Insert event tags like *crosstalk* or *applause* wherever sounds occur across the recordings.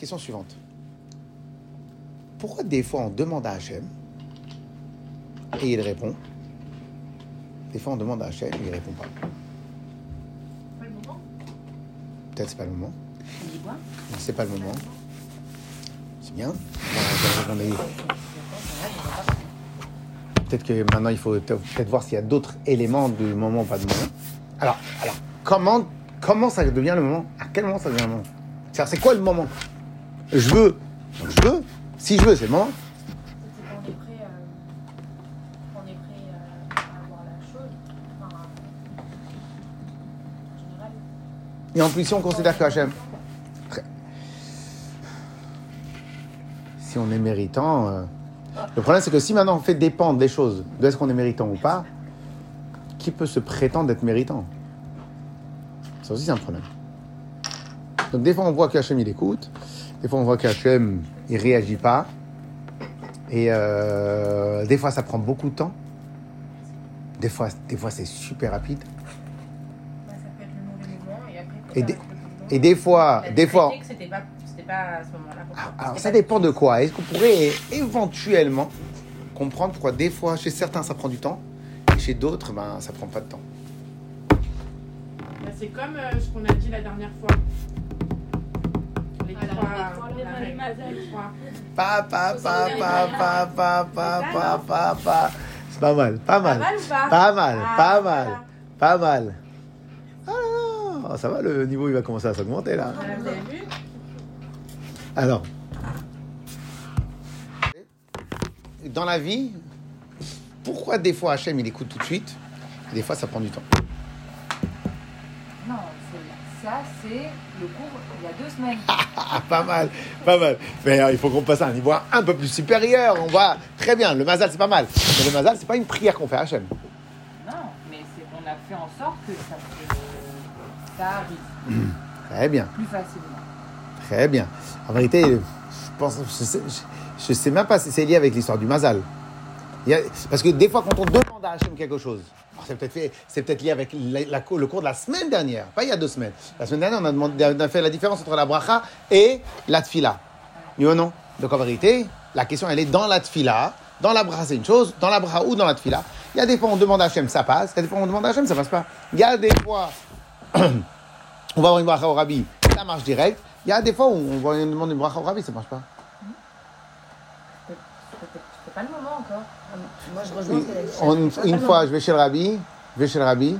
question suivante. Pourquoi des fois on demande à Hachem et il répond? Des fois on demande à Hachem et il répond pas. Pas le moment. Peut-être c'est pas le moment. C'est pas le moment. C'est bien. Peut-être que maintenant il faut peut-être voir s'il y a d'autres éléments du moment ou pas de moment. Alors, alors comment, comment ça devient le moment? À quel moment ça devient le moment? C'est quoi le moment? Je veux. Donc, je veux. Si je veux, c'est le moment. Euh, euh, en général. Et en plus, si on considère que Hachem, si on est méritant, euh, le problème c'est que si maintenant on fait dépendre des choses de est-ce qu'on est méritant ou pas, qui peut se prétendre d'être méritant? Ça aussi c'est un problème. Donc des fois on voit qu'Hachem il écoute, des fois on voit qu'Hachem il réagit pas, et euh, des fois ça prend beaucoup de temps, des fois, des fois c'est super rapide. Bah, ça peut être le mauvais moment et après. Et des-. Et fois, des fois, C'était pas, pas à ce moment-là. qu'on- Alors, ça dépend de quoi. Est-ce qu'on pourrait éventuellement comprendre pourquoi des fois, chez certains, ça prend du temps, et chez d'autres, ben, ça prend pas de temps? Bah, c'est comme euh, ce qu'on a dit la dernière fois. Pa, pa, pa, pa, pa, pa, pa, pa, pa, pa. C'est pas mal, pas mal. pas? Mal, Ah, pas voilà. mal, pas mal. Ah, ça va, le niveau, il va commencer à s'augmenter, là. Alors, dans la vie, pourquoi des fois Hachem il écoute tout de suite et des fois ça prend du temps? Ça, c'est le cours il y a deux semaines. Ah, pas mal, pas mal. Mais euh, il faut qu'on passe à un niveau un peu plus supérieur. On va très bien. Le mazal c'est pas mal, mais le mazal c'est pas une prière qu'on fait à Hachem. Non, mais c'est qu'on a fait en sorte que ça, arrive Très bien, plus facilement. très bien. En vérité, je pense, je sais, je- je sais même pas si c'est lié avec l'histoire du mazal. Parce que des fois, quand on demande à Hachem quelque chose, c'est peut-être c'est lié avec le cours de la semaine dernière, pas il y a deux semaines. La semaine dernière, on a, demandé, on a fait la différence entre la bracha et la tfila. Oui ou non? Donc en vérité, la question elle est dans la tfila. Dans la bracha, c'est une chose. Dans la bracha ou dans la tfila. Il y a des fois, on demande à Hachem, ça passe. Il y a des fois, on demande à Hachem, ça passe pas. Il y a des fois, *clears throat* on va avoir une bracha au rabbi, ça marche direct. Il y a des fois où on va une bracha au rabbi, ça marche pas. C'était pas le moment encore. Moi, je rejoins ce qu'elle a dit. On- C'était pas une fois, je vais chez le rabbi, je vais chez le rabbi,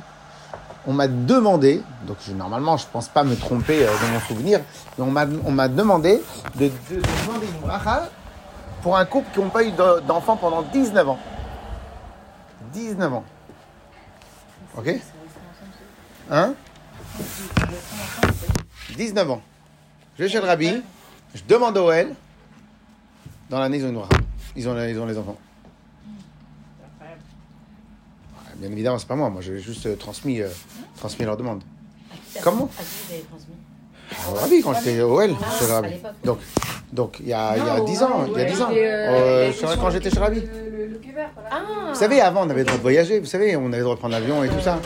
on m'a demandé, donc je- normalement je pense pas me tromper euh, dans mon souvenir, mais on m'a, on m'a demandé de, de- de demander une bracha pour un couple qui n'ont pas eu de- d'enfant pendant 19 ans. 19 ans. Ok? Hein? 19 ans. Je vais chez le rabbi, je demande au L, dans l'année ils ont une bracha. Ils ont, ils ont les enfants. Bien évidemment, c'est pas moi. Moi, j'ai juste euh, transmis, euh, transmis leur demande. Comment À qui vous avez transmis Au Rabbi, quand j'étais au L, Ah, chez le à Rabbi. l'époque. Donc, donc il y a, il y a Non, 10 ans, il y a ouais, 10 ans. euh, Euh, sur quand j'étais chez le Rabbi. Le, le, le Québec, voilà. Ah Vous savez, avant, on avait le droit de voyager. Vous savez, on avait le droit de prendre l'avion et tout ça.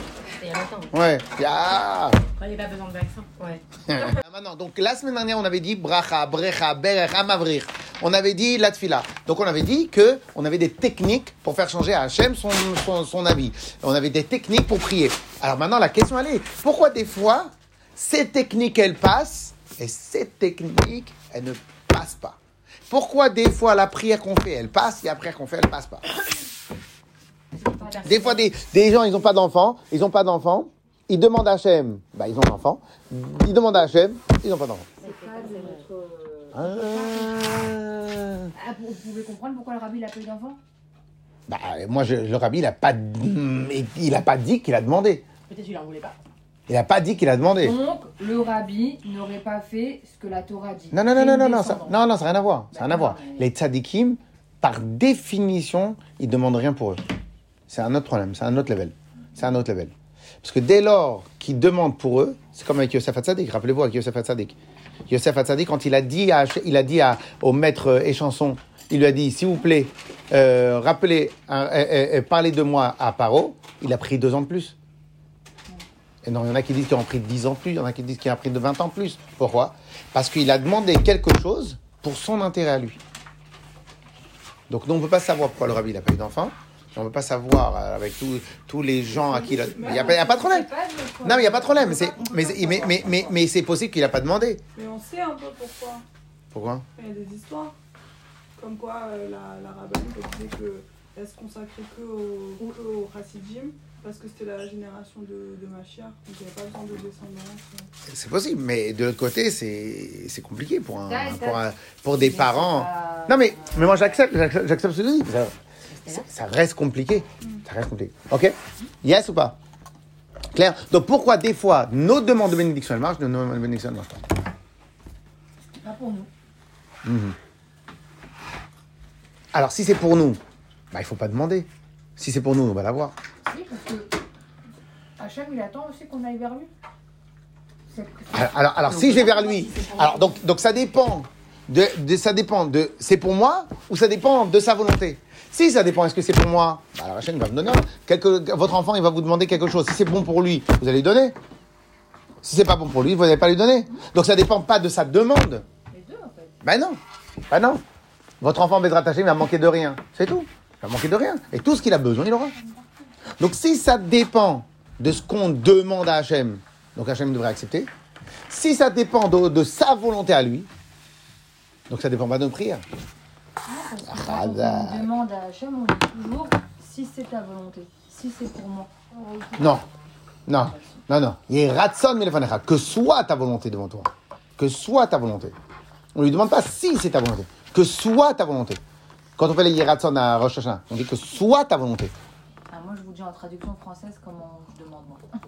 Longtemps. Ouais. Quand il n'y a pas besoin de vaccin. Ouais. *laughs* Ah, Maintenant, donc la semaine dernière, on avait dit bracha, brecha, berech, amavrir. On avait dit la tfila. Donc on avait dit que on avait des techniques pour faire changer à Hachem son, son, son avis. On avait des techniques pour prier. Alors maintenant, la question elle est, pourquoi des fois, ces techniques, elles passent et ces techniques, elles ne passent pas? Pourquoi des fois, la prière qu'on fait, elle passe et la prière qu'on fait, elle passe pas? Des fois, des, des gens, ils n'ont pas d'enfants, ils n'ont pas d'enfants, ils demandent à Hachem, bah, ils ont un enfant, ils demandent à Hachem, ils n'ont pas d'enfant. Ah. Ah, vous, pouvez comprendre pourquoi le rabbi il a pas eu d'enfant? Bah, moi, je, le rabbi, il n'a pas, il a pas dit qu'il a demandé. Peut-être qu'il en voulait pas. Il n'a pas dit qu'il a demandé. Donc, le rabbi n'aurait pas fait ce que la Torah dit. Non, non, non, non, non, non, ça, non, non, ça n'a rien à voir. Ça n'a rien à voir. Mais- Les tzadikim, par définition, ils demandent rien pour eux. C'est un autre problème, c'est un autre level. C'est un autre level. Parce que dès lors qu'ils demandent pour eux, c'est comme avec Yosef Hatzadik. Rappelez-vous avec Yosef Hatzadik. Yosef Hatzadik, quand il a dit, au maître euh, échanson, il lui a dit, s'il vous plaît, euh, rappelez, euh, parlez de moi à Paro, il a pris deux ans de plus. Et non, il y en a qui disent qu'il a pris 10 ans plus, il y en a qui disent qu'il a pris de 20 ans plus. Pourquoi? Parce qu'il a demandé quelque chose pour son intérêt à lui. Donc nous, on ne peut pas savoir pourquoi le rabbi n'a pas eu d'enfant. On ne peut pas savoir euh, avec tous- tous les gens à qui il a... Il n'y a, pas- il y a pas de problème. Non, mais il n'y a pas de problème. Mais c'est, mais, mais, mais, mais, mais c'est possible qu'il n'a pas demandé. Mais on sait un peu pourquoi. Pourquoi? Il y a des histoires. Comme quoi euh, la, la rabbine elle disait qu'elle se consacrait que au, que au Hassidim parce que c'était la génération de, de Mashiach. Donc il n'y avait pas besoin de descendance. C'est possible, mais de l'autre côté, c'est, c'est compliqué pour, un, pour, un- pour des parents. Non, mais, mais moi, j'accepte, j'accepte, j'accepte ce que tu dis. Ça, reste compliqué. Ça reste compliqué. OK? Yes ou pas? Claire Donc, pourquoi des fois, nos demandes de bénédiction, elles marchent, nos demandes de bénédiction, elles marchent pas? Pas pour nous. Mhm. Alors, si c'est pour nous, bah, il faut pas demander. Si c'est pour nous, on va l'avoir. Si, parce que Hachem, il attend aussi qu'on aille vers lui. C'est- Alors, alors, alors, si je vais vers lui, alors donc, donc ça dépend de, de- ça dépend de, c'est pour moi ou ça dépend de sa volonté? Si ça dépend, est-ce que c'est pour moi? Bah, La chaîne va me donner. Quelque, votre enfant, il va vous demander quelque chose. Si c'est bon pour lui, vous allez lui donner. Si c'est pas bon pour lui, vous n'allez pas lui donner. Donc ça dépend pas de sa demande. Les deux, en fait. Ben non, ben non. Votre enfant va être rattaché, il va manquer de rien. C'est tout. Il va manquer de rien. Et tout ce qu'il a besoin, il aura. Donc si ça dépend de ce qu'on demande à Hachem, donc Hachem devrait accepter. Si ça dépend de, de sa volonté à lui, donc ça dépend pas de nos prières. Radar. demande à Hachem, on dit toujours si c'est ta volonté, si c'est pour moi. Non, non, non, non. Il est ratson. Que soit ta volonté devant toi. Que soit ta volonté. On lui demande pas si c'est ta volonté. Que soit ta volonté. Quand on fait les Yeratson à Rosh Hashanah, on dit que soit ta volonté. Ah, moi, je vous dis en traduction française comment je demande moi. *laughs*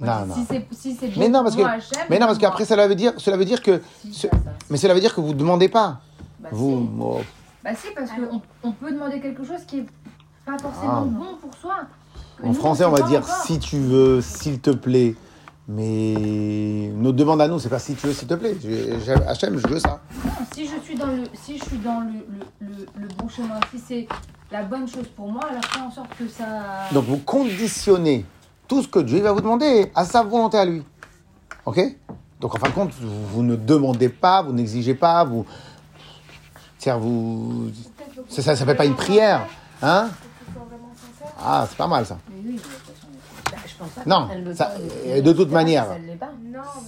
Non, non. Si c'est si bon Mais non, parce pour que, mais non, parce qu'après, cela veut dire, cela veut dire que, Si, ce- ça, ça. mais cela veut dire que vous demandez pas. Bah, Vous, si. oh, Bah si, parce qu'on on peut demander quelque chose qui est pas forcément Ah. bon pour soi. Que en nous, français, on sait va pas dire encore. si tu veux, s'il te plaît. Mais notre demande à nous, c'est pas si tu veux, s'il te plaît. Je- je- veux ça. Non, si je suis dans le, si je suis dans le, le, le, le bon chemin, si c'est la bonne chose pour moi, alors fais en sorte que ça. Donc vous conditionnez tout ce que Dieu va vous demander à sa volonté à lui. Ok? Donc en fin de compte, vous, vous ne demandez pas, vous n'exigez pas, vous. Tiens, vous. Ça, ça s'appelle pas une prière. Hein Ah, c'est pas mal ça. Non, ça- de toute manière.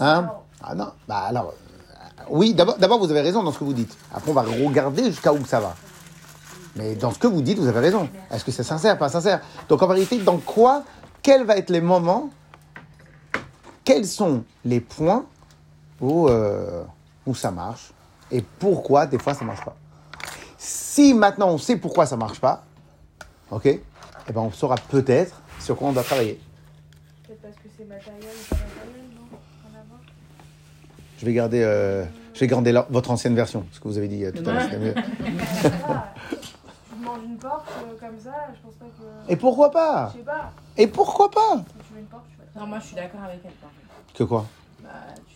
Hein. Ah non Bah alors. euh, oui, d'abord, d'abord, vous avez raison dans ce que vous dites. Après, on va regarder jusqu'à où ça va. Mais dans ce que vous dites, vous avez raison. Est-ce que c'est sincère, pas sincère? Donc en vérité, dans quoi Quels vont être les moments Quels sont les points où, euh, où ça marche Et pourquoi des fois ça marche pas? Si maintenant on sait pourquoi ça marche pas, ok Eh ben on saura peut-être sur quoi on doit travailler. Peut-être parce que c'est matériel ou pas matériel, non. Je vais garder, euh, je vais garder la- votre ancienne version, ce que vous avez dit euh, tout à l'heure. c'était mieux. *laughs* Une porte euh, comme ça, je pense pas que. Et pourquoi pas? Je sais pas. Et pourquoi pas? Si tu veux une porte, tu vas Non, moi je suis d'accord avec elle. par contre. Que quoi? Bah, tu.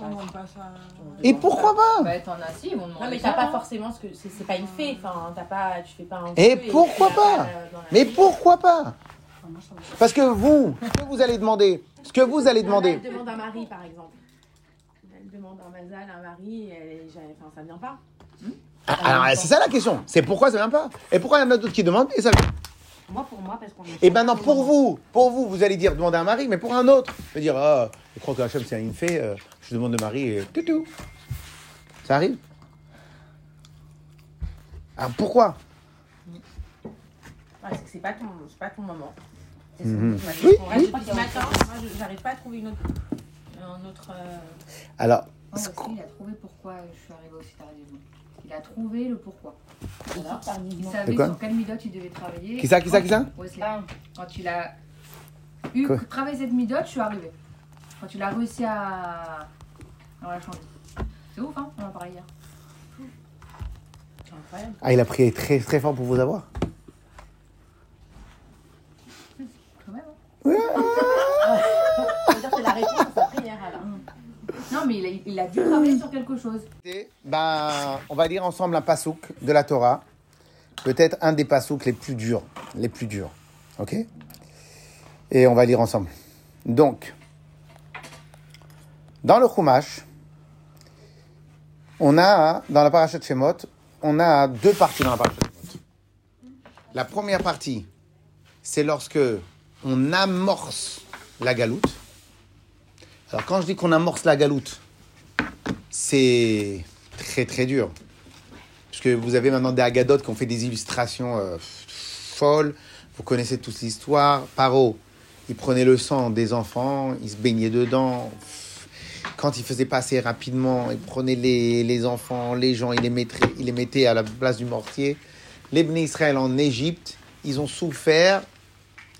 On. Et pourquoi pas Bah, t'en as si, mais t'as pas forcément ce que. C'est c'est pas une fée, enfin, t'as pas. Tu fais pas un. Et feu pourquoi pas euh, Mais vie. pourquoi pas Parce que vous, ce que vous allez demander, ce que vous allez demander, Elle demande un mari, par exemple. Elle demande un mazal, un mari, enfin, ça vient pas. Ah, alors c'est ça la question. C'est pourquoi ça vient pas Et pourquoi il y en a d'autres qui demandent et ça vient Moi, pour moi, parce qu'on est. Et maintenant pour vous, pour vous, vous allez dire demander un mari, mais pour un autre, je vais dire ah, je crois que Hachem c'est une fée, euh, je demande de mari et tout tout. Ça arrive Alors pourquoi? Ouais, c'est que c'est pas ton, c'est pas ton moment. C'est Mhm. ce que tu Oui, ce matin, moi, j'arrive pas à trouver une autre. Un autre euh, Alors, Ouais, parce qu'il a trouvé pourquoi je suis arrivée aussi tardivement. Il a trouvé le pourquoi. Voilà. Il savait sur quelle midot il devait travailler. Qui ça, qui ça, qui ça Wesley. Quand il a eu travaillé cette midot, je suis arrivée. Quand il a réussi à, la changer. C'est ouf, hein On en parlait hier. c'est incroyable. ah il a prié très très fort pour vous avoir. Quand même, hein *laughs* Ça veut dire que c'est la réponse à sa prière, alors. Non, mais il a, il a dû travailler sur quelque chose. Et, Ben, on va lire ensemble un pasouk de la Torah, peut-être un des pasouks les plus durs, les plus durs, ok? Et on va lire ensemble. Donc, dans le Chumash, on a, dans la parachat Shemot, on a deux parties dans la parachat Shemot. La première partie, c'est lorsque on amorce la galoute. Alors, quand je dis qu'on amorce la galoute, c'est très très dur. Parce que vous avez maintenant des agadotes qui ont fait des illustrations euh, folles. Vous connaissez tous l'histoire. Paro, il prenait le sang des enfants, il se baignait dedans. Quand il faisait passer rapidement, il prenait les, les enfants, les gens, il les, mettait, il les mettait à la place du mortier. Les Bnei Israël en Égypte, ils ont souffert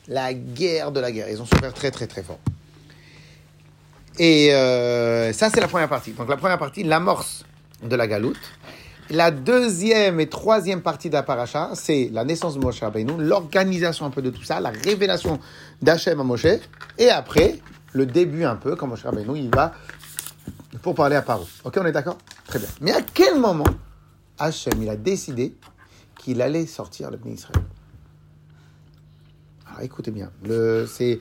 la guerre de la guerre. Ils ont souffert très très très fort. Et euh, ça, c'est la première partie. Donc la première partie, l'amorce de la galoute. La deuxième et troisième partie de la paracha, c'est la naissance de Moshe Rabbeinu, l'organisation un peu de tout ça, la révélation d'Hachem à Moshe, et après, le début un peu, quand Moshe Rabbeinu, il va pour parler à Paro. Ok, on est d'accord? Très bien. Mais à quel moment Hachem, il a décidé qu'il allait sortir le béni Israël? Alors écoutez bien, c'est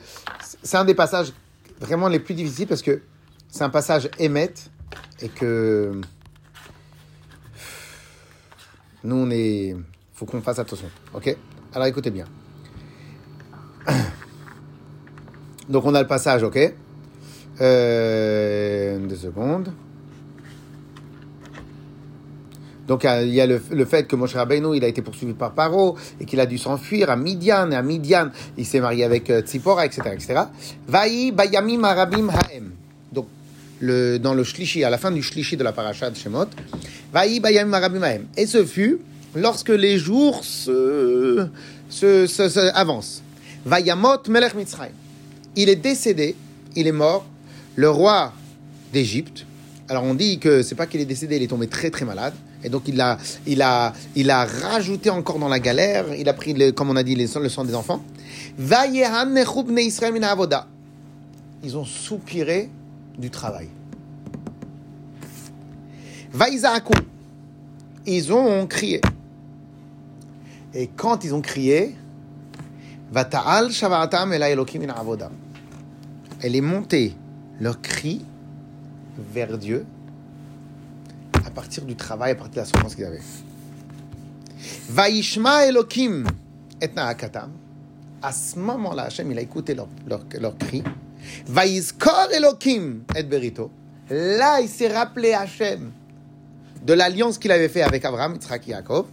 un des passages vraiment les plus difficiles parce que c'est un passage émette et que nous on est faut qu'on fasse attention. Ok? Alors écoutez bien. *coughs* Donc on a le passage ok? Euh, deux secondes. Donc il y a le, le fait que Moshe Rabbeinu il a été poursuivi par Paro et qu'il a dû s'enfuir à Midian et à Midian il s'est marié avec euh, Tzipora etc etc Vaï bayamim arabim haem. Donc le, dans le shlishi à la fin du shlishi de la paracha de Shemot Vaï bayamim arabim haem. Et ce fut lorsque les jours se, se, se, se avancent. Vayamot melech Mitzrayim. Il est décédé il est mort le roi d'Égypte alors on dit que c'est pas qu'il est décédé, il est tombé très très malade. Et donc il a, il a, il a rajouté encore dans la galère. Il a pris, le, comme on a dit, les, le sang des enfants. Ils ont soupiré du travail. Ils ont crié. Et quand ils ont crié, Vata'al avoda. Elle est montée leur cri vers Dieu à partir du travail, à partir de la souffrance qu'ils avaient. Vaishma Elokim et Naakatam. À ce moment-là, Hachem, il a écouté leur, leur, leur cri. Vaizkor Elokim et Berito. Là, il s'est rappelé Hachem de l'alliance qu'il avait fait avec Abraham, Yitzhak et Yaakov.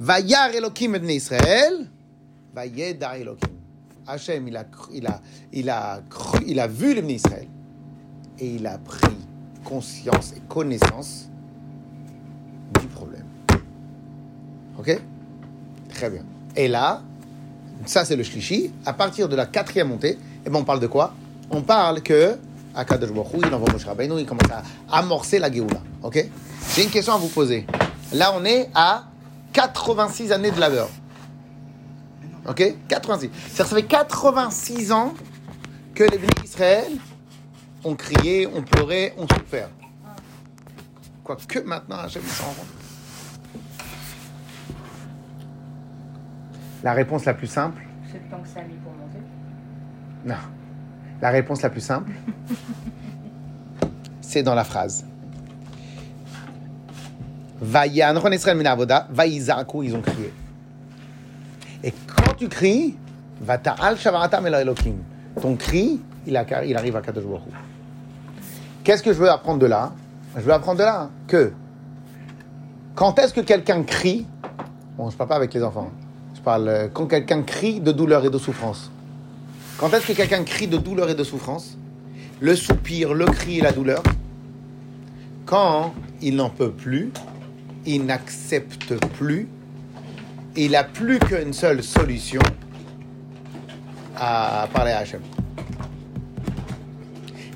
Vayar Elokim et Israël. Vayedar Elokim. Hachem, il a, il a, il a, il a vu le Israël et il a pris conscience et connaissance du problème. Ok? Très bien. Et là, ça c'est le shlishi. À partir de la quatrième montée, eh ben, on parle de quoi? On parle que Akadosh Baruch il envoie Moshe Rabbeinu, il commence à amorcer la Géoula. Ok? J'ai une question à vous poser. Là, on est à 86 années de labeur. Ok? 86. C'est-à-dire, Ça fait 86 ans que les bénis d'Israël ont crié, ont pleuré, ont souffert. Quoique maintenant, Hachem s'en rend. La réponse la plus simple C'est le temps que ça a mis pour monter. Non. La réponse la plus simple, *laughs* c'est dans la phrase. Vayan, Ron Israël min avoda, vaïzaku, ils ont crié. Tu cries, va elokim. Ton cri, il, arrive à Kadosh Baruch. Qu'est-ce que je veux apprendre de là? Je veux apprendre de là que quand est-ce que quelqu'un crie, bon, je parle pas avec les enfants, je parle euh, quand quelqu'un crie de douleur et de souffrance. Quand est-ce que quelqu'un crie de douleur et de souffrance? Le soupir, le cri et la douleur. Quand il n'en peut plus, il n'accepte plus, il n'a plus qu'une seule solution à parler à Hachem.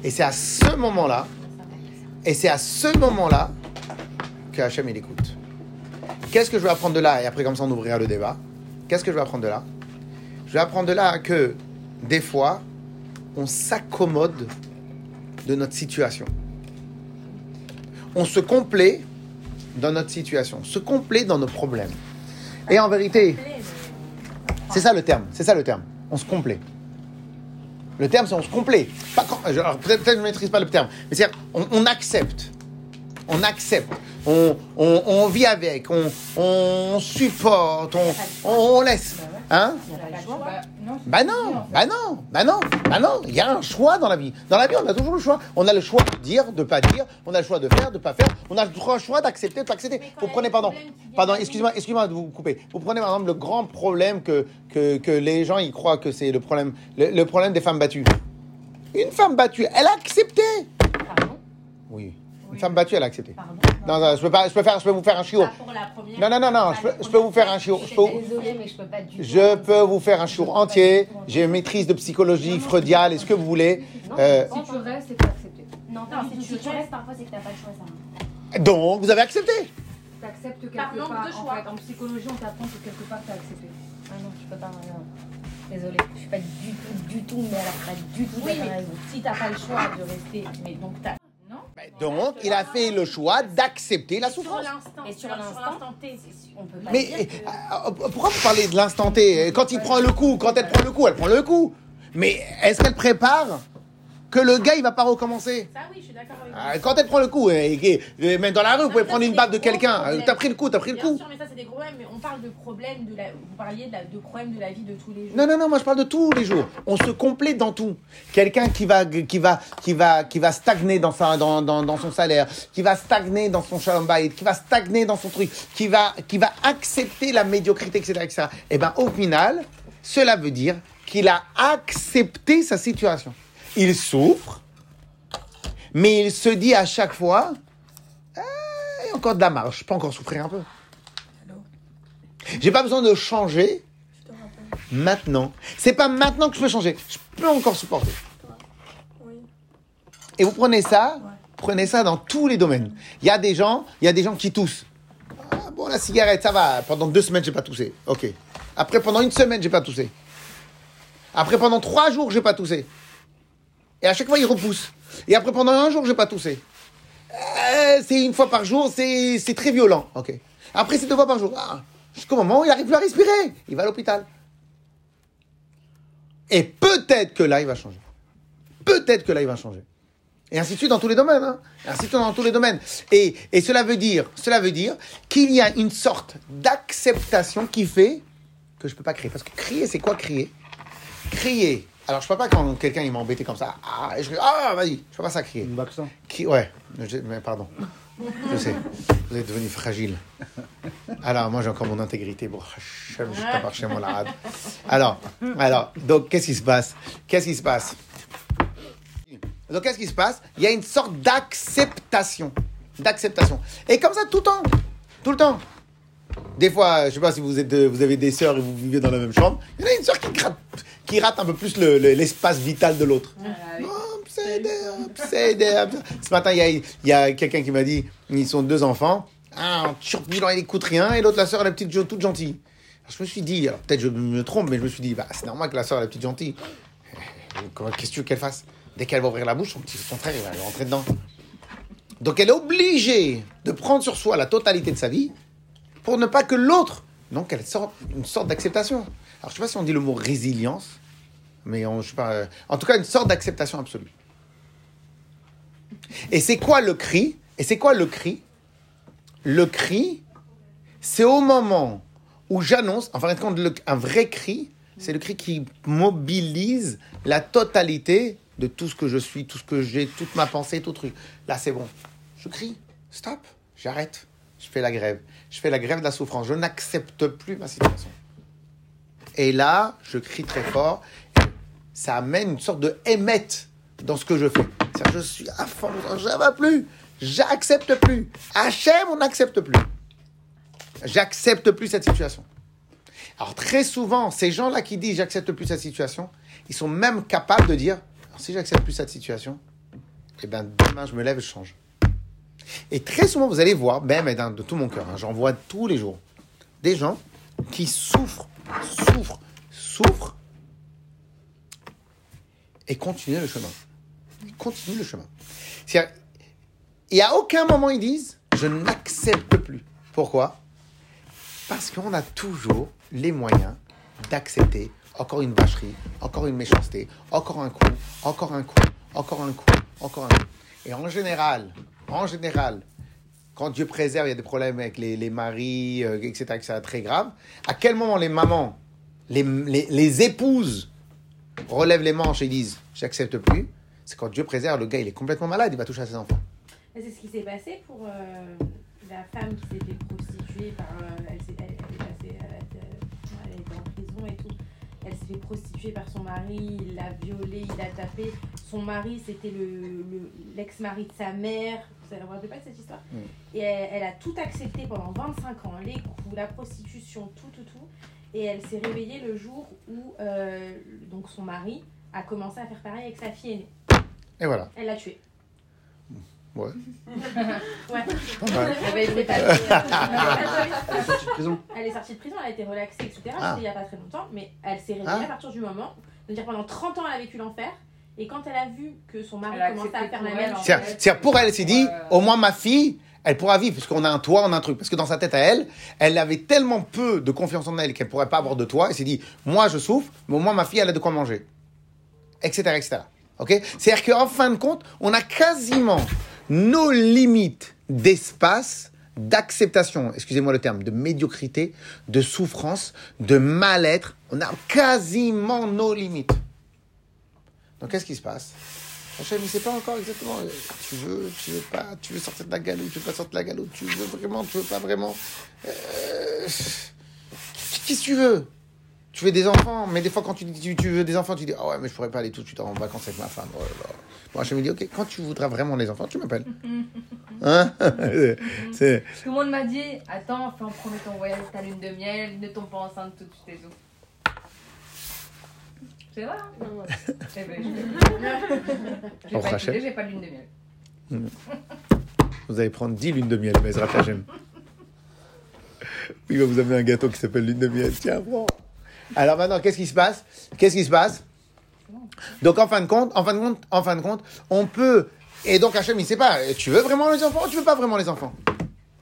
Et c'est à ce moment-là, et c'est à ce moment-là que Hachem il écoute. Qu'est-ce que je vais apprendre de là? Et après, comme ça, on ouvrira le débat. Qu'est-ce que je vais apprendre de là? Je vais apprendre de là que des fois, on s'accommode de notre situation. On se complaît dans notre situation, se complaît dans nos problèmes. Et en vérité, c'est ça le terme, c'est ça le terme. On se complaît. Le terme, c'est on se complaît. Peut-être que je ne maîtrise pas le terme, mais c'est-à-dire, on accepte. On accepte. On, on, on vit avec. On, on supporte. On, on, laisse. Hein? Bah, non, Bah non, bah non, bah non. Il y a un choix dans la vie. Dans la vie, on a toujours le choix. On a le choix de dire, de pas dire. On a le choix de faire, de pas faire. On a le choix d'accepter, de pas accepter. Vous y prenez, pardon, pardon, excusez-moi, excusez-moi de vous couper. Vous prenez par exemple le grand problème que, que, que les gens ils croient que c'est le problème, le, le problème des femmes battues. Une femme battue, elle a accepté. Pardon? Oui. Une femme battue, elle a accepté. Pardon Non, non, je peux pas, je peux faire, je peux vous faire un chiot. Non, non, non, non, je peux- la je peux vous faire un chiot. Je peux- Désolée, mais je peux pas du tout. Je peux vous faire un jour entier. J'ai une maîtrise de psychologie freudiale et ce que vous voulez. Euh, Si tu restes, c'est pas accepté. Non, Non, si si tu tu restes, parfois, c'est que t'as pas le choix, ça. donc, vous avez accepté. Tu acceptes quelque part. de En choix. fait, en psychologie, on t'apprend que quelque part, tu as accepté. Ah non, je peux pas. Non. Désolée, je suis pas du tout, du tout, mais alors pas du tout Oui, mais si t'as pas le choix de rester, mais donc t'as. Donc, il a fait le choix d'accepter la Sur souffrance. Et sur l'instant, T. On peut pas Mais dire euh, que... euh, pourquoi vous parlez de l'instant T? Quand il prend le coup, quand elle prend le coup, elle prend le coup. Mais est-ce qu'elle prépare que le gars, il va pas recommencer Ça, oui, je suis d'accord avec Ah, Quand elle prend le coup, et, et- et même dans la rue, vous pouvez prendre une baffe de quelqu'un. problèmes. T'as pris le coup, t'as pris le Bien coup. sûr, mais ça, c'est des gros problèmes. Mais on parle de problèmes de la. Vous parliez de, la... de problèmes de la vie de tous les jours. Non, non, non, moi je parle de tous les jours. On se complète dans tout. Quelqu'un qui va, qui va, qui va, qui va stagner dans, sa, dans, dans, dans son salaire, qui va stagner dans son shalom bayit, qui va stagner dans son truc, qui va, qui va accepter la médiocrité, etc., etc. Eh ben, au final, cela veut dire qu'il a accepté sa situation. Il souffre, mais il se dit à chaque fois, Ah, il y a encore de la marge, je peux encore souffrir un peu. J'ai pas besoin de changer maintenant. C'est pas maintenant que je peux changer. Je peux encore supporter. Et vous prenez ça, prenez ça dans tous les domaines. Il y a des gens, il y a des gens qui toussent. Ah, bon, la cigarette, ça va. Pendant deux semaines, j'ai pas toussé. Ok. Après, pendant une semaine, j'ai pas toussé. Après, pendant trois jours, j'ai pas toussé. Et à chaque fois, il repousse. Et après, pendant un jour, j'ai pas toussé. Euh, c'est une fois par jour, c'est très violent. Ok. Après, c'est deux fois par jour. Ah, Jusqu'au moment où il arrive plus à respirer. Il va à l'hôpital. Et peut-être que là, il va changer. Peut-être que là, il va changer. Et ainsi de suite dans tous les domaines. Hein. Et ainsi de suite dans tous les domaines. Et, et cela veut dire, cela veut dire qu'il y a une sorte d'acceptation qui fait que je peux pas crier. Parce que crier, c'est quoi crier? Crier. Alors, je peux pas quand quelqu'un il m'a embêté comme ça. Ah, et je ah vas-y, je peux pas ça crier. Qui, ouais, je- mais pardon. Je sais, vous êtes devenu fragile. Alors, moi, j'ai encore mon intégrité. Bon, je t'ai marché mon larade. Alors, alors, donc, qu'est-ce qui se passe? Qu'est-ce qui se passe? Donc, qu'est-ce qui se passe? Il y a une sorte d'acceptation. D'acceptation. Et comme ça, tout le temps. Tout le temps. Des fois, je sais pas si vous, êtes, vous avez des sœurs et vous vivez dans la même chambre. Il y en a une sœur qui, gratte- qui rate un peu plus le- le- l'espace vital de l'autre. Oh. Ce matin, il y a, y a quelqu'un qui m'a dit ils sont deux enfants. Un turbilant, il écoute rien, et l'autre, la soeur, la petite, jo- toute gentille. Alors, je me suis dit, alors, peut-être je me trompe, mais je me suis dit bah, c'est normal que la soeur, la petite gentille. Comment- Qu'est-ce que tu veux qu'elle fasse? Dès qu'elle va ouvrir la bouche, son, petit, son frère, il va rentrer dedans. Donc, elle est obligée de prendre sur soi la totalité de sa vie pour ne pas que l'autre. Donc, elle sort une sorte d'acceptation. Alors, je sais pas si on dit le mot résilience, mais je sais pas. euh, en tout cas, une sorte d'acceptation absolue. Et c'est quoi le cri? Et c'est quoi le cri? Le cri, c'est au moment où j'annonce, en fin un vrai cri, c'est le cri qui mobilise la totalité de tout ce que je suis, tout ce que j'ai, toute ma pensée, tout truc. Là, c'est bon. Je crie, stop, j'arrête. Je fais la grève. Je fais la grève de la souffrance. Je n'accepte plus ma situation. Et là, je crie très fort. Ça amène une sorte de émette dans ce que je fais. Je suis à fond, je ne vais plus. J'accepte plus. Hachem, on n'accepte plus. J'accepte plus cette situation. Alors très souvent, ces gens-là qui disent j'accepte plus cette situation, ils sont même capables de dire si j'accepte plus cette situation, eh ben demain je me lève et je change. Et très souvent, vous allez voir, même d'un- de tout mon cœur, hein, j'en vois tous les jours, des gens qui souffrent, souffrent, souffrent et continuent le chemin. Ils continuent le chemin. C'est-à-dire, Et à aucun moment ils disent je n'accepte plus. Pourquoi? Parce qu'on a toujours les moyens d'accepter encore une vacherie, encore une méchanceté, encore un coup, encore un coup, encore un coup, encore un coup. Et en général, en général, quand Dieu préserve, il y a des problèmes avec les, les maris, euh, etc., etc., très graves. À quel moment les mamans, les, les, les épouses relèvent les manches et disent J'accepte plus C'est quand Dieu préserve, le gars, il est complètement malade, il va toucher à ses enfants. C'est ce qui s'est passé pour euh, la femme qui s'est fait prostituer par. euh, elle, s'est- elle, elle est elle, était en prison et tout. Elle s'est fait prostituer par son mari, il l'a violée, il l'a tapée. Son mari, c'était le, le- l'ex-mari de sa mère. Ne pas de cette histoire. Et elle, elle a tout accepté pendant 25 ans les coups, la prostitution, tout, tout, tout. Et elle s'est réveillée le jour où euh, donc son mari a commencé à faire pareil avec sa fille aînée. Et voilà. Elle l'a tuée. Ouais. *laughs* Ouais. Ouais. Elle est sortie de prison. Elle est sortie de prison, elle a été relaxée, etc. Ah. C'était il n'y a pas très longtemps, mais elle s'est réveillée Ah. à partir du moment, de dire pendant 30 ans elle a vécu l'enfer, et quand elle a vu que son mari commençait à faire la même chose, C'est-à-dire, pour elle, elle s'est dit, au moins ma fille, elle pourra vivre, parce qu'on a un toit, on a un truc. Parce que dans sa tête à elle, elle avait tellement peu de confiance en elle qu'elle pourrait pas avoir de toit. Elle s'est dit, moi je souffre, mais au moins ma fille, elle a de quoi manger. Etc. etc. Ok? C'est-à-dire qu'en fin de compte, on a quasiment nos limites d'espace, d'acceptation, excusez-moi le terme, de médiocrité, de souffrance, de mal-être. On a quasiment nos limites. Donc qu'est-ce qui se passe? Hachem, il ne sait pas encore exactement. euh, Tu veux, tu veux pas, tu veux sortir de la galoute, tu veux pas sortir de la galoute, tu veux vraiment, tu veux pas vraiment. Euh, Qu'est-ce que tu veux? Tu veux des enfants, mais des fois quand tu dis tu, veux des enfants, tu dis Ah ouais, mais je pourrais pas aller tout de suite en vacances avec ma femme. Oh là là. Bon, Hachem me dit Ok, quand tu voudras vraiment les enfants, tu m'appelles. *laughs* Hein? C'est. Tout le monde m'a dit Attends, fais en premier ton voyage, ta lune de miel, ne tombe pas enceinte tout de suite et tout. C'est vrai, hein *laughs* Eh ben, je *laughs* J'ai On pas rachète. écouté, j'ai pas de lune de miel. Vous allez prendre 10 lunes de miel, mais Hachem. Il va vous amener un gâteau qui s'appelle lune de miel. Tiens, prends. Alors maintenant, qu'est-ce qui se passe? Qu'est-ce qui se passe? Donc en fin de compte, en fin de compte, en fin de compte, on peut. Et donc Hachem, il sait pas. Tu veux vraiment les enfants ou tu veux pas vraiment les enfants?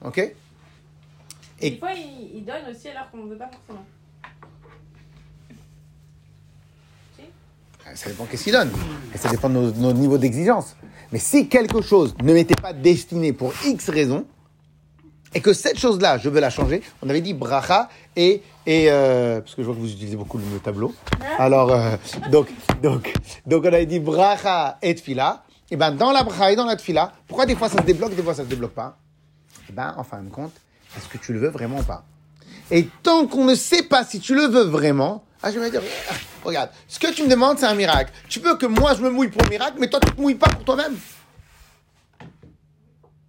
Ok? Et- des fois il, il donne aussi alors qu'on ne veut pas forcément. Ça dépend qu'est-ce qu'il donne. Ça dépend de nos, niveaux d'exigence. Mais si quelque chose ne m'était pas destiné pour X raisons, et que cette chose-là, je veux la changer, on avait dit bracha et. et euh, parce que je vois que vous utilisez beaucoup le tableau. Alors, euh, donc, donc, donc, on avait dit bracha et tfila. Et ben dans la bracha et dans la tfila, pourquoi des fois ça se débloque, des fois ça se débloque pas? Et ben en fin de compte, est-ce que tu le veux vraiment ou pas? Et tant qu'on ne sait pas si tu le veux vraiment, ah, je vais dire, ah, regarde, ce que tu me demandes, c'est un miracle. Tu veux que moi, je me mouille pour le miracle, mais toi, tu te mouilles pas pour toi-même.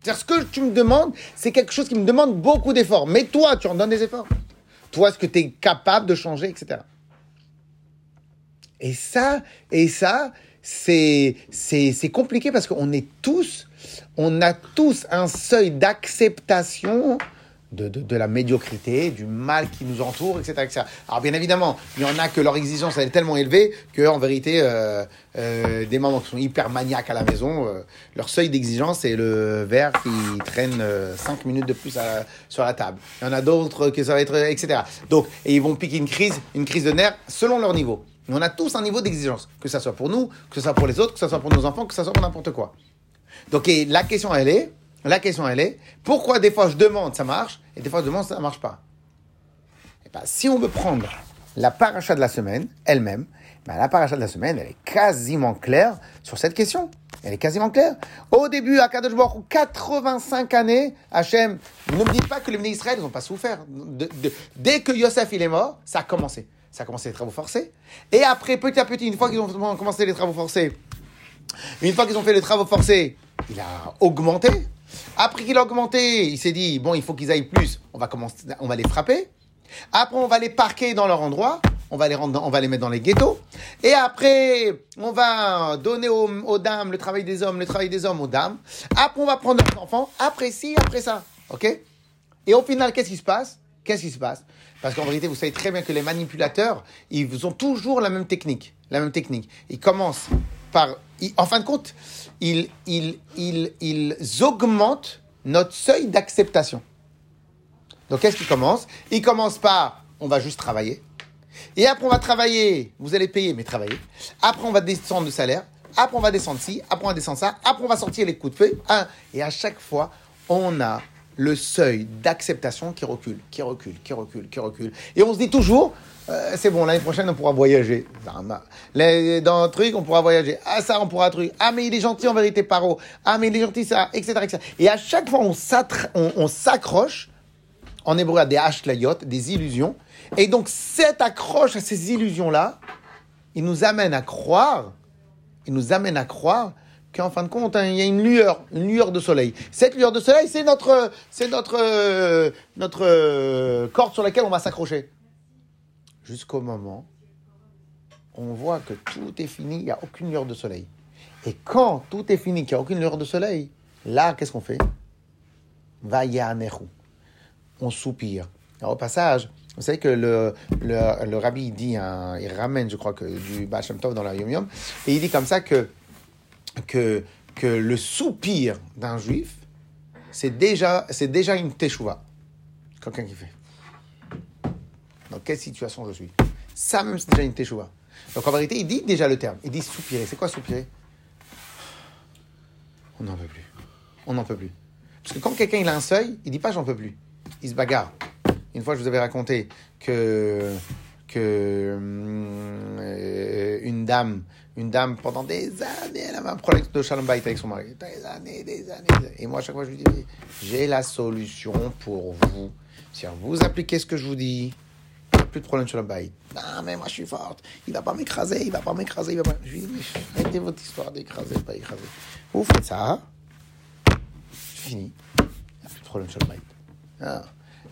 C'est-à-dire, ce que tu me demandes, c'est quelque chose qui me demande beaucoup d'efforts. Mais toi, tu en donnes des efforts. Toi, est-ce que tu es capable de changer, etc. Et ça, et ça, c'est, c'est, c'est compliqué parce qu'on est tous, on a tous un seuil d'acceptation de, de, la médiocrité, du mal qui nous entoure, etc., etc. Alors bien évidemment, il y en a que leur exigence elle est tellement élevée que en vérité, euh, euh, des mamans qui sont hyper maniaques à la maison, euh, leur seuil d'exigence c'est le verre qui traîne 5 minutes de plus sur la table. Il y en a d'autres que ça va être, etc. Donc, et ils vont piquer une crise, une crise de nerfs selon leur niveau. On a tous un niveau d'exigence, que ça soit pour nous, que ce soit pour les autres, que ce soit pour nos enfants, que ce soit pour n'importe quoi. Donc la question elle est, la question elle est, pourquoi des fois je demande ça marche et des fois je demande ça marche pas Eh ben, Si on veut prendre la paracha de la semaine elle-même, ben, la paracha de la semaine elle est quasiment claire sur cette question. Elle est quasiment claire. Au début, à Kadosh Baruch Hu, 85 années, Hachem, ne me dites pas que les bénis Israël n'ont pas souffert. Dès que Yosef est mort, ça a commencé. Ça a commencé les travaux forcés. Et après, petit à petit, une fois qu'ils ont commencé les travaux forcés, une fois qu'ils ont fait les travaux forcés, il a augmenté. Après qu'il a augmenté, il s'est dit bon, il faut qu'ils aillent plus. On va commencer, on va les frapper. Après, on va les parquer dans leur endroit. On va les rendre, on va les mettre dans les ghettos. Et après, on va donner aux, aux dames le travail des hommes, le travail des hommes aux dames. Après, on va prendre leurs enfants. Après ci, après ça. Ok? Et au final, qu'est-ce qui se passe? Qu'est-ce qui se passe? Parce qu'en vérité, vous savez très bien que les manipulateurs, ils ont toujours la même technique. La même technique. Ils commencent par. En fin de compte, ils, ils, ils, augmentent notre seuil d'acceptation. Donc, qu'est-ce qu'ils commencent Ils commencent par on va juste travailler. Et après, on va travailler. Vous allez payer, mais travailler. Après, on va descendre le salaire. Après, on va descendre ci. Après, on va descendre ça. Après, on va sortir les coups de feu. Et à chaque fois, on a le seuil d'acceptation qui recule, qui recule, qui recule, qui recule. Et on se dit toujours, euh, c'est bon, l'année prochaine, on pourra voyager. Dans, un truc, on pourra voyager. Ah, ça, on pourra truc. Ah, mais il est gentil en vérité, Paro. Ah, mais il est gentil, ça, etc. Et à chaque fois, on on- on s'accroche en hébreu à des ashlayot, des illusions. Et donc, cette accroche à ces illusions-là, il nous amène à croire, il nous amène à croire qu'en fin de compte, hein, il y a une lueur, une lueur de soleil. Cette lueur de soleil, c'est notre, c'est notre, euh, notre euh, corde sur laquelle on va s'accrocher. Jusqu'au moment, on voit que tout est fini, il n'y a aucune lueur de soleil. Et quand tout est fini, qu'il n'y a aucune lueur de soleil, là, qu'est-ce qu'on fait? Va on soupire. Au passage, vous savez que le, le, le rabbi dit, il ramène, je crois, que du Baal Shem Tov dans la Yom Yom, et il dit comme ça que, que, que le soupir d'un juif, c'est déjà, c'est déjà une teshuva. Quelqu'un qui fait. Dans quelle situation je suis Ça même, c'est déjà une teshuva. Donc en vérité, il dit déjà le terme. Il dit soupirer. C'est quoi soupirer? On n'en peut plus. On n'en peut plus. Parce que quand quelqu'un il a un seuil, il dit pas j'en peux plus. Il se bagarre. Une fois, je vous avais raconté que que euh, une dame, une dame pendant des années, elle avait un problème de shalom bayit avec son mari. Des années, des années. Et moi, à chaque fois, je lui dis j'ai la solution pour vous. Si vous appliquez ce que je vous dis, plus de problème sur le bail. Non, mais moi je suis forte. Il va pas m'écraser, il va pas m'écraser, il va pas. Je lui dis, mais arrêtez votre histoire d'écraser, pas écraser. Vous faites ça, fini. Il n'y a plus de problème sur le bail. Ah.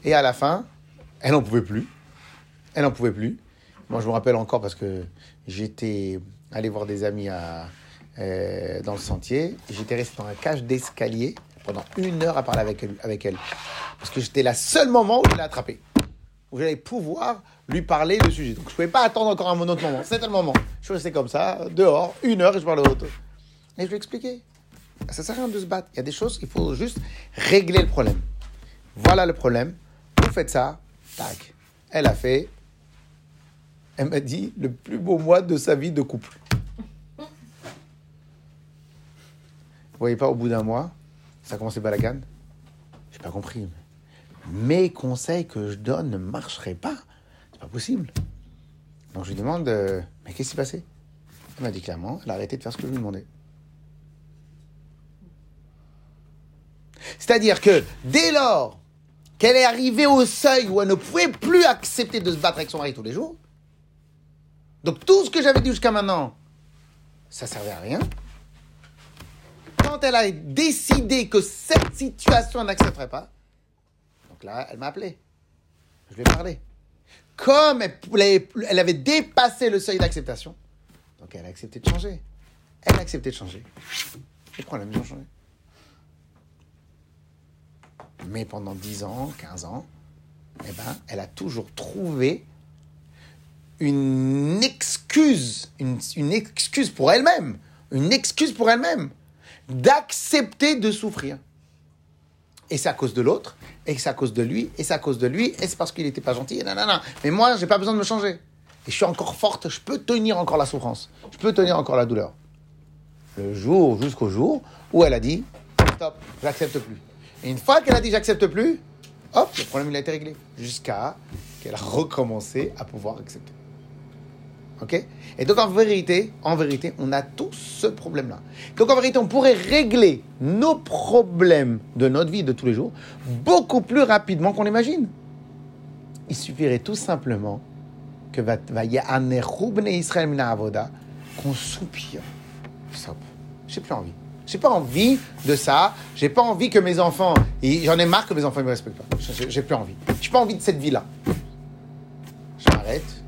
Et à la fin, elle n'en pouvait plus. Elle n'en pouvait plus. Moi, je me rappelle encore parce que j'étais allé voir des amis à, euh, dans le sentier. J'étais resté dans la cage d'escalier pendant une heure à parler avec elle. Avec elle. Parce que c'était le seul moment où je l'ai attrapé. Où j'allais pouvoir lui parler le sujet. Donc, je ne pouvais pas attendre encore un autre moment. C'était le moment. Je suis resté comme ça, dehors, une heure, et je parlais au Et je lui ai expliqué. Ça sert à rien de se battre. Il y a des choses, il faut juste régler le problème. Voilà le problème. Vous faites ça. Tac. Elle a fait. Elle m'a dit le plus beau mois de sa vie de couple. Vous voyez pas, au bout d'un mois, ça a commencé balagane. J'ai pas compris. Mes conseils que je donne ne marcheraient pas. C'est pas possible. Donc je lui demande, euh, mais qu'est-ce qui s'est passé? Elle m'a dit clairement, elle a arrêté de faire ce que je lui demandais. C'est-à-dire que dès lors qu'elle est arrivée au seuil où elle ne pouvait plus accepter de se battre avec son mari tous les jours, donc tout ce que j'avais dit jusqu'à maintenant, ça servait à rien. Quand elle a décidé que cette situation n'accepterait pas, donc là, elle m'a appelé. Je lui ai parlé. Comme elle, avait dépassé le seuil d'acceptation, donc elle a accepté de changer. Elle a accepté de changer. Les problèmes ont changé. Mais pendant 10 ans, 15 ans, eh ben, elle a toujours trouvé une excuse, une excuse pour elle-même, une excuse pour elle-même, d'accepter de souffrir. Et c'est à cause de l'autre, et c'est à cause de lui, et c'est à cause de lui, et c'est parce qu'il n'était pas gentil, et nanana. Mais moi, j'ai pas besoin de me changer. Et je suis encore forte, je peux tenir encore la souffrance, je peux tenir encore la douleur. Le jour, jusqu'au jour où elle a dit, stop, j'accepte plus. Et une fois qu'elle a dit j'accepte plus, hop, le problème il a été réglé. Jusqu'à qu'elle a recommencé à pouvoir accepter. Ok? Et donc en vérité, en vérité, on a tous ce problème-là. Donc en vérité, on pourrait régler nos problèmes de notre vie de tous les jours beaucoup plus rapidement qu'on l'imagine. Il suffirait tout simplement que Israël avoda, qu'on soupire. Stop. J'ai plus envie. J'ai pas envie de ça. J'ai pas envie que mes enfants. J'en ai marre que mes enfants ne me respectent pas. J'ai j'ai plus envie. J'ai pas envie de cette vie-là. Je m'arrête.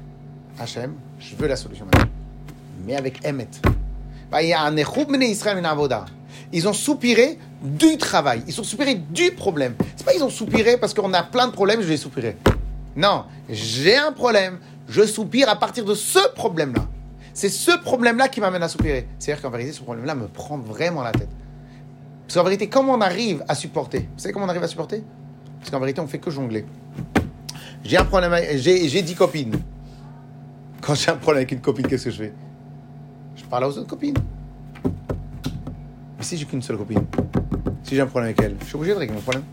Hachem, je veux la solution maintenant. Mais avec Emmet. Bah, il y a un Israël. Ils ont soupiré du travail. Ils ont soupiré du problème. C'est pas ils ont soupiré parce qu'on a plein de problèmes, je vais soupirer. Non, j'ai un problème. Je soupire à partir de ce problème-là. C'est ce problème-là qui m'amène à soupirer. C'est-à-dire qu'en vérité, ce problème-là me prend vraiment la tête. Parce qu'en vérité, comment on arrive à supporter? Vous savez comment on arrive à supporter? Parce qu'en vérité, on fait que jongler. J'ai un problème, j'ai 10 copines. Quand j'ai un problème avec une copine, qu'est-ce que je fais? Je parle aux autres copines. Mais si j'ai qu'une seule copine, si j'ai un problème avec elle, je suis obligé de régler mon problème.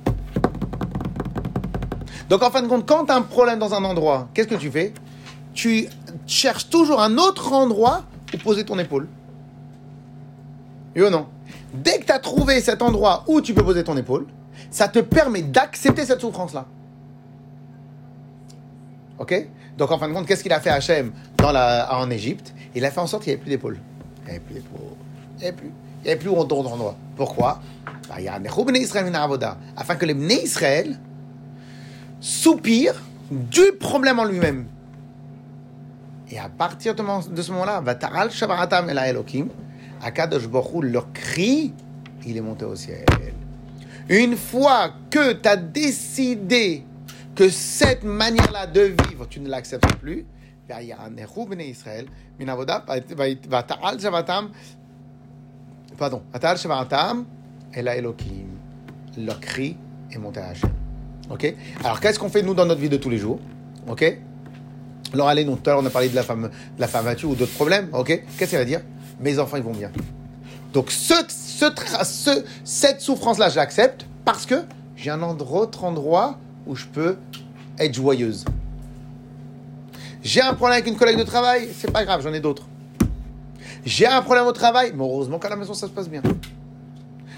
Donc en fin de compte, quand tu as un problème dans un endroit, qu'est-ce que tu fais? Tu cherches toujours un autre endroit où poser ton épaule. Oui ou non? Dès que tu as trouvé cet endroit où tu peux poser ton épaule, ça te permet d'accepter cette souffrance-là. Ok? Donc en fin de compte, qu'est-ce qu'il a fait Hachem en Égypte? Il a fait en sorte qu'il n'y avait plus d'épaule. Il n'y avait plus d'épaule. Il n'y avait plus. Il n'y avait plus d'autre endroit. Pourquoi? Bah. Afin que les Bnei Israël soupirent du problème en lui-même. Et à partir de ce moment-là, Vataral Shavaratam El Elohim, Akadosh Hu, leur cri, il est monté au ciel. Une fois que tu as décidé que cette manière-là de vivre, tu ne l'acceptes plus, pardon. Leur cri est monté à Hachem. Ok? Alors, qu'est-ce qu'on fait, nous, dans notre vie de tous les jours? Ok? Alors, allez, nous, tout à on a parlé de la femme, de la femme battue ou d'autres problèmes. Ok? Qu'est-ce qu'elle va dire? Mes enfants, ils vont bien. Donc, cette souffrance-là, je l'accepte parce que j'ai un autre endroit où je peux être joyeuse. J'ai un problème avec une collègue de travail, c'est pas grave, j'en ai d'autres. J'ai un problème au travail, mais heureusement qu'à la maison, ça se passe bien.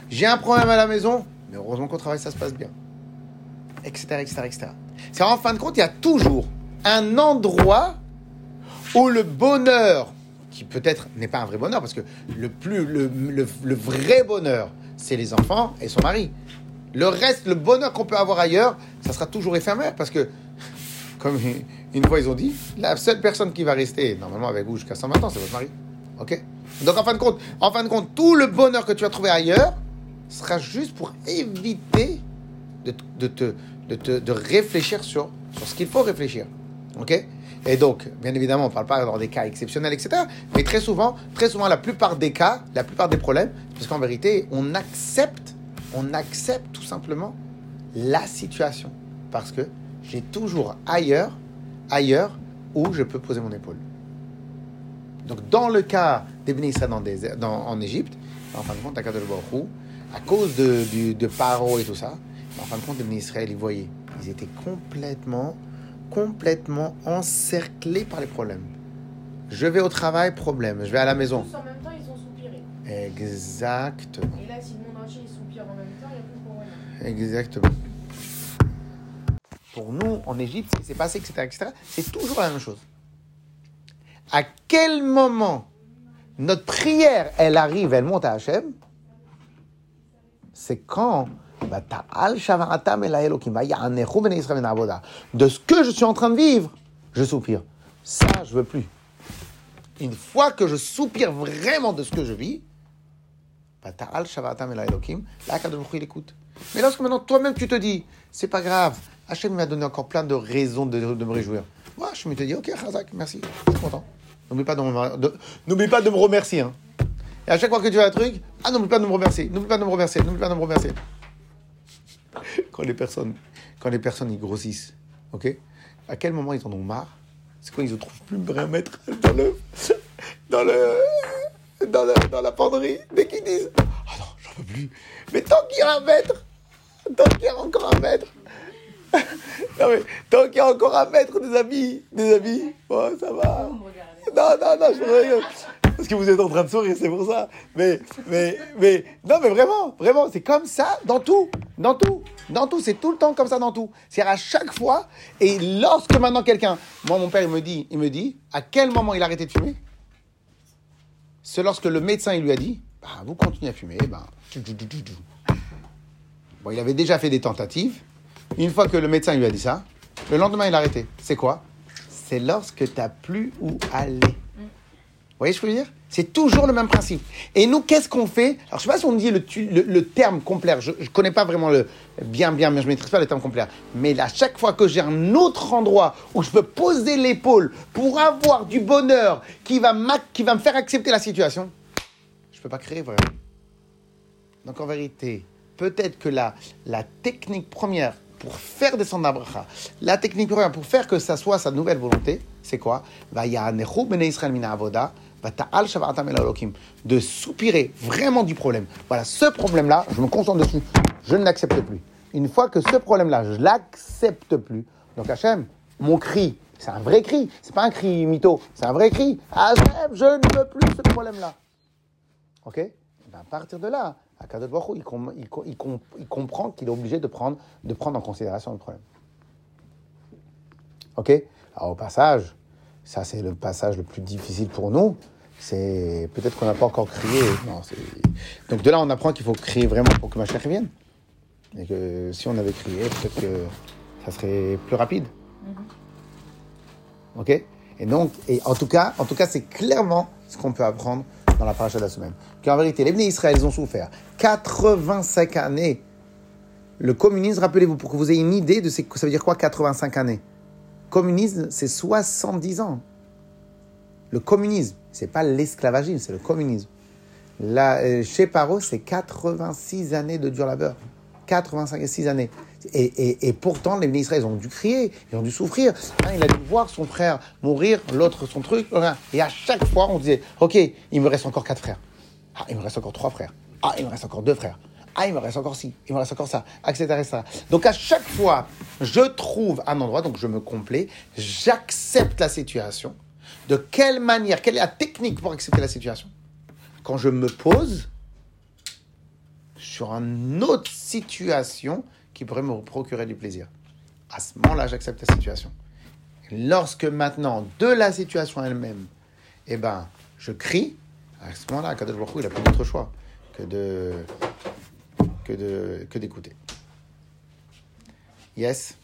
J'ai un problème à la maison, mais heureusement qu'au travail, ça se passe bien. Etc., etc., etc. C'est en fin de compte, il y a toujours un endroit où le bonheur, qui peut-être n'est pas un vrai bonheur, parce que le, plus, le, vrai bonheur, c'est les enfants et son mari. Le reste, le bonheur qu'on peut avoir ailleurs, ça sera toujours éphémère, parce que, comme une fois ils ont dit, la seule personne qui va rester normalement avec vous jusqu'à 120 ans, c'est votre mari. Ok? Donc en fin de compte, en fin de compte, tout le bonheur que tu vas trouver ailleurs sera juste pour éviter de, te- de, te- de réfléchir sur, sur ce qu'il faut réfléchir. Ok? Et donc, bien évidemment, on ne parle pas dans des cas exceptionnels, etc. Mais très souvent, très souvent, la plupart des cas, la plupart des problèmes, parce qu'en vérité, on accepte, on accepte tout simplement la situation. Parce que j'ai toujours ailleurs, ailleurs, où je peux poser mon épaule. Donc, dans le cas des dans en Égypte, en fin de compte, à cause de, du, de Paro et tout ça, en fin de compte, les Israël, ils voyaient, ils étaient complètement, complètement encerclés par les problèmes. Je vais au travail, problème. Je vais à la maison. Tous en même temps, ils ont soupiré. Exactement. Et là, Exactement. Pour nous, en Égypte, ce qui s'est passé, etc., etc., c'est toujours la même chose. À quel moment notre prière, elle arrive, elle monte à Hachem, c'est quand bah, Israël min avoda. de ce que je suis en train de vivre, je soupire. Ça, je veux plus. Une fois que je soupire vraiment de ce que je vis, bah, là, il écoute. Mais lorsque maintenant toi-même tu te dis, c'est pas grave, Hachem m'a donné encore plein de raisons de, de me réjouir. Moi, je me te dis, ok, Khazak, merci, je suis content. N'oublie pas de me, pas de me remercier. hein. Et à chaque fois que tu as un truc, ah, n'oublie pas de me remercier, n'oublie pas de me remercier, n'oublie pas de me remercier. *laughs* Quand les personnes, quand les personnes grossissent, ok, à quel moment ils en ont marre? C'est quand ils ne trouvent plus un mètre dans le, dans le, dans, le- dans la penderie, dès qu'ils disent, Mais tant qu'il y a un mètre, tant qu'il y a encore un *laughs* mais tant qu'il y a encore un mètre des amis, des amis, bon ça va. Non, non, non, je rigole. Parce que vous êtes en train de sourire, c'est pour ça. Mais, mais, mais, non, mais vraiment, vraiment, c'est comme ça dans tout, dans tout, dans tout, c'est tout le temps comme ça dans tout. C'est à chaque fois. Et lorsque maintenant quelqu'un, moi mon père il me dit, il me dit, à quel moment il a arrêté de fumer? C'est lorsque le médecin il lui a dit, bah, vous continuez à fumer, ben, tchou, Bon, il avait déjà fait des tentatives. Une fois que le médecin lui a dit ça, le lendemain il a arrêté. C'est quoi? C'est lorsque tu n'as plus où aller. Vous voyez ce que je veux dire? C'est toujours le même principe. Et nous, qu'est-ce qu'on fait? Alors, je ne sais pas si on dit le, le- terme complet. Je ne connais pas vraiment le bien, bien, mais je ne maîtrise pas le terme complet. Mais à chaque fois que j'ai un autre endroit où je peux poser l'épaule pour avoir du bonheur qui va, qui va me faire accepter la situation, je ne peux pas créer vraiment. Donc, en vérité, peut-être que la, la technique première pour faire descendre la bracha, la technique première pour faire que ça soit sa nouvelle volonté, c'est quoi? De soupirer vraiment du problème. Voilà, ce problème-là, je me concentre dessus. Je ne l'accepte plus. Une fois que ce problème-là, je l'accepte plus. Donc Hachem, mon cri, c'est un vrai cri. C'est pas un cri mytho, c'est un vrai cri. Hachem, je ne veux plus ce problème-là. Ok? Ben, À partir de là, Akadosh Baruch il, com- il co- il com- il comprend qu'il est obligé de prendre, de prendre en considération le problème. Ok? Alors au passage, ça c'est le passage le plus difficile pour nous. C'est peut-être qu'on n'a pas encore crié. Non, Donc de là, on apprend qu'il faut crier vraiment pour que Mashiach vienne. Et que si on avait crié, peut-être que ça serait plus rapide. Ok? Et donc, et en tout cas, en tout cas, c'est clairement ce qu'on peut apprendre dans la paracha de la semaine. Qu'en vérité, les Bnei Israël, ils ont souffert 85 années. Le communisme, rappelez-vous, pour que vous ayez une idée de ce que ça veut dire quoi 85 années? Communisme, c'est 70 ans. Le communisme, c'est pas l'esclavagisme, c'est le communisme. Là, euh, chez Paro, c'est 86 années de dur labeur. 86 années. Et, et- et pourtant, les Israël, ils ont dû crier, ils ont dû souffrir. Un, il a dû voir son frère mourir, l'autre son truc. voilà. Et à chaque fois, on disait, OK, il me reste encore quatre frères. Ah, il me reste encore trois frères. Ah, il me reste encore deux frères. Ah, il me reste encore ci, il me reste encore ça, etc. etc. Donc à chaque fois, je trouve un endroit, donc je me complais, j'accepte la situation. De quelle manière, quelle est la technique pour accepter la situation? Quand je me pose sur une autre situation qui pourrait me procurer du plaisir. À ce moment-là, j'accepte la situation. Lorsque maintenant, de la situation elle-même, eh ben, je crie, à ce moment-là, Kadosh Baruch il n'a pas d'autre choix que de que de que d'écouter. Yes?